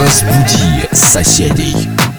Разбуди соседей.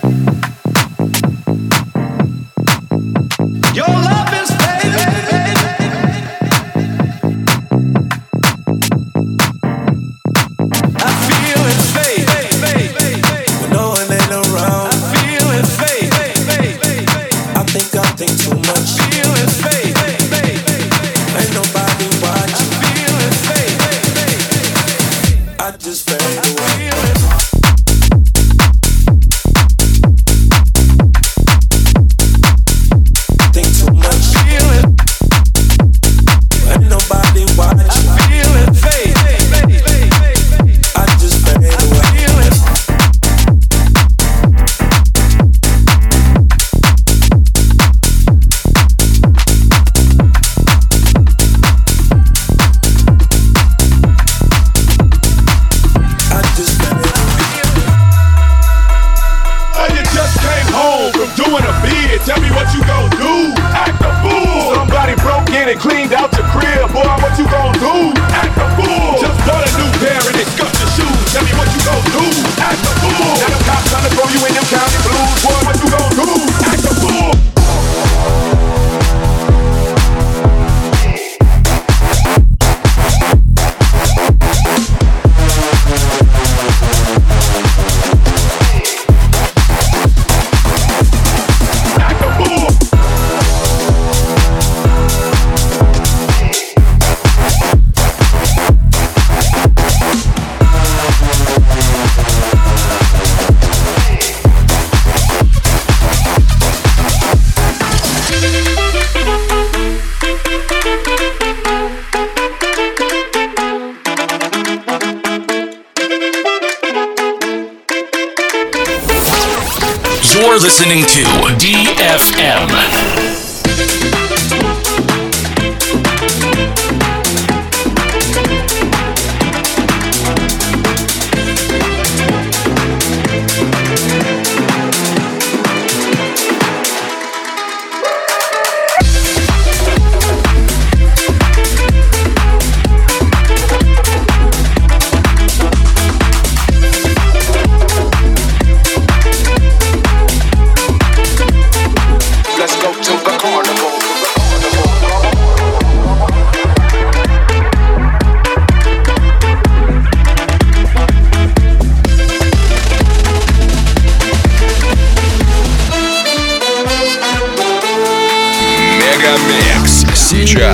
You're listening to DFM.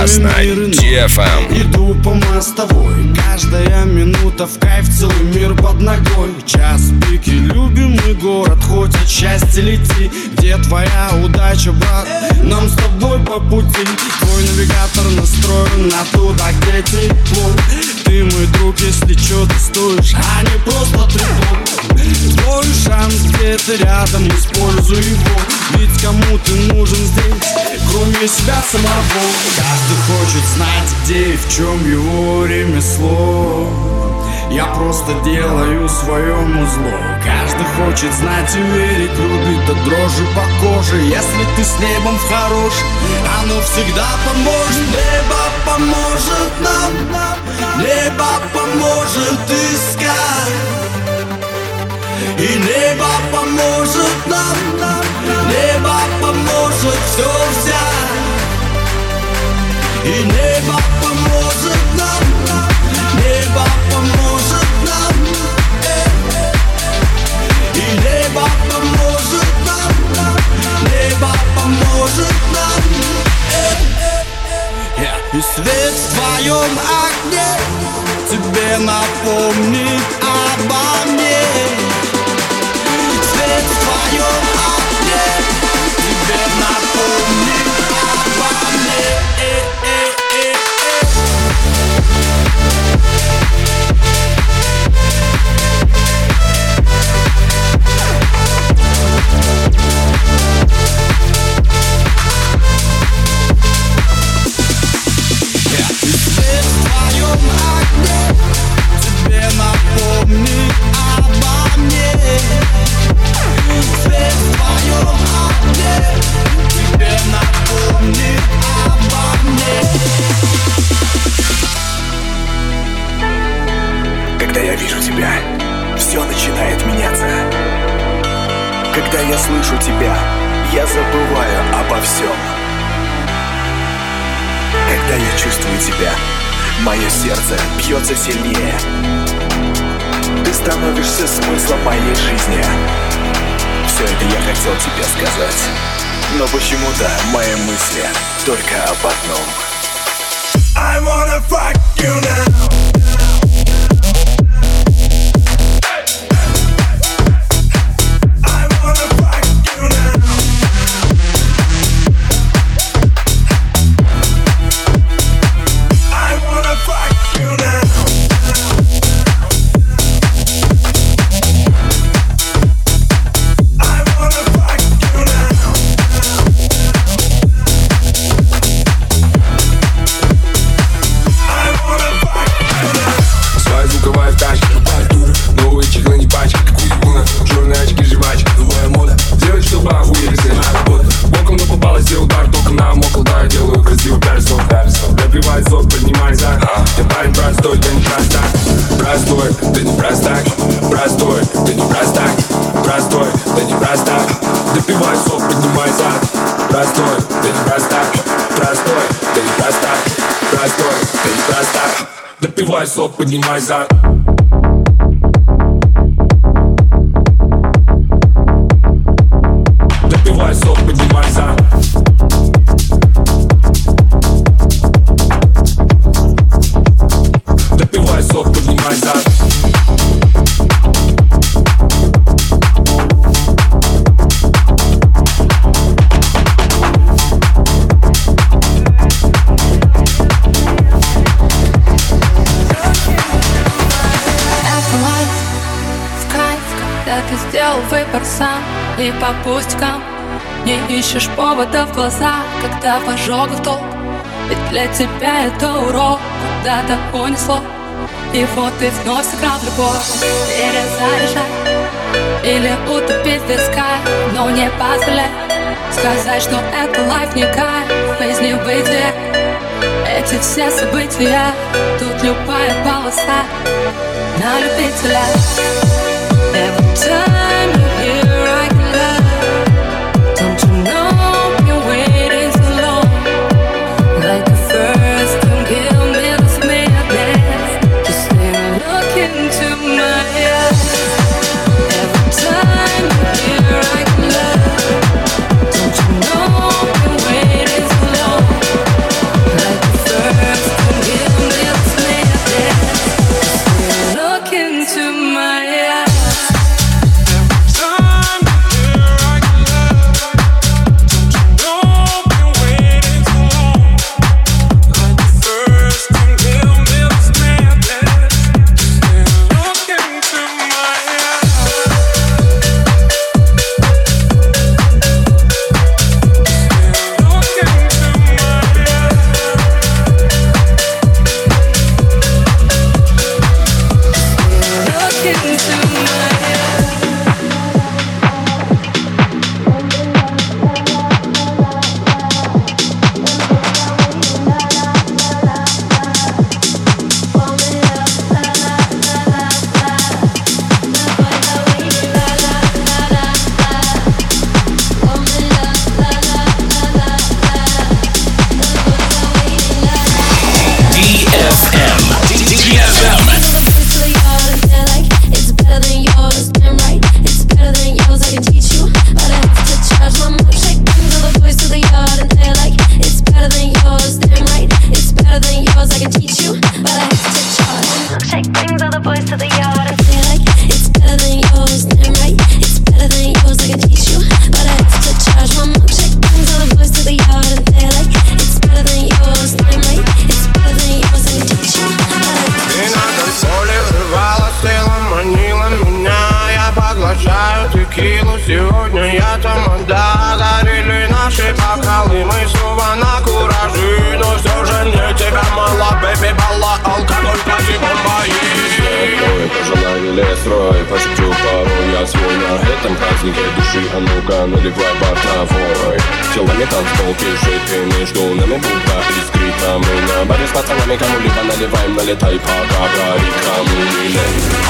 Сейчас на DFM. Иду по мостовой. Каждая минута в кайф Целый мир под ногой. Час пики, любимый город Хоть от счастья лети. Где твоя удача, брат? Нам с тобой по пути. Твой навигатор настроен на туда, где тепло. Ты мой друг, если чё, ты стоишь. А не просто где-то рядом Используй его. Ведь кому ты нужен здесь Кроме себя самого? Каждый хочет знать, где и в чем его ремесло. Я просто делаю своему зло Каждый хочет знать и верить Любит от дрожи по коже. Если ты с небом в хорош Оно всегда поможет. Небо поможет нам Небо поможет искать и небо поможет нам, небо поможет все взять. И небо поможет нам, небо поможет нам. И небо поможет нам, небо поможет нам. И свет в твоем огне тебе напомнит обо мне. Когда я слышу тебя, я забываю обо всем. Когда я чувствую тебя, мое сердце бьется сильнее. Ты становишься смыслом моей жизни. Все это я хотел тебе сказать. Но почему-то мои мысли только об одном. I wanna fuck you now. Сделал удар Только на мокл, да, я делаю красиво пярсов Допивай сок, поднимай за Ты парень простой, ты не простак. Простой, ты не простак. Простой, ты не простак. Простой, ты не простак. Допивай сок, поднимай за Простой, ты не простак. Простой, ты не простак. Простой, ты не простак. Допивай сок, поднимай за И по не ищешь повода в глаза Когда в толк, ведь для тебя это урок Куда-то унесло, и вот ты вновь сыграл в любовь. Перезаряжай, или утопить в висках Но не позволяй. Сказать, что это лайф не кайф Из небытия эти все события Тут любая полоса на любителя. Every time Пожелаю лес, рой, пошучу порой Я свой на этом празднике души А ну-ка, наливай бортовой Телами танцпол кишит, и между нами будто искрит А мы на баре с пацанами кому-либо наливаем Налетай, пока горит камин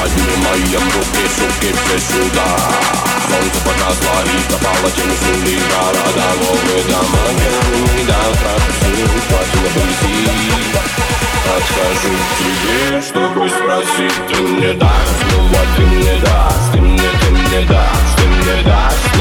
Поднимаем руки, суки, все сюда Солнце под нас ловит, пропало тени земли Города, новые дома, не дают прокусить Платина пыльзи Подхожу к тебе, чтобы спросить Ты мне дашь, снова ты мне дашь Ты мне, ты мне дашь, ты мне дашь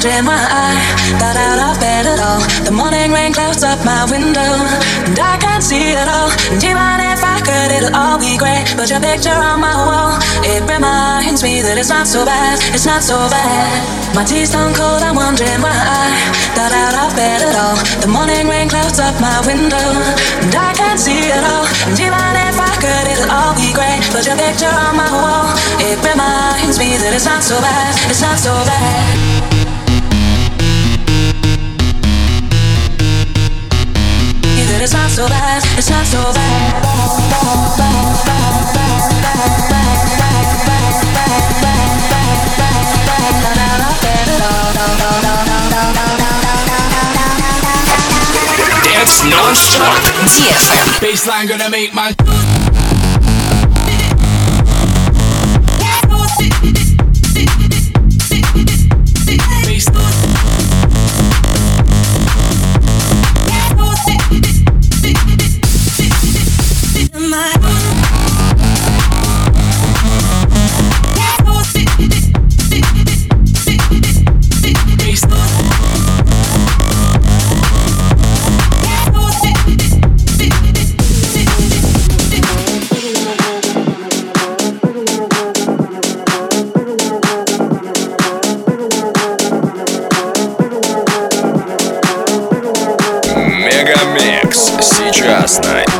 wondering why I got out of bed at all. The morning rain clouds up my window, and I can't see it all. And even if I could, it'll all be great. But your picture on my wall, it reminds me that it's not so bad. It's not so bad. My tea's stone cold, I'm wondering why I got out of bed at all. The morning rain clouds up my window, and I can't see it all. And even if I could, it'll all be great. But your picture on my wall, it reminds me that it's not so bad. It's not so bad. it's not so bad, it's not so bad. Dance non-stop. DFM. Baseline gonna make my. прекрасно.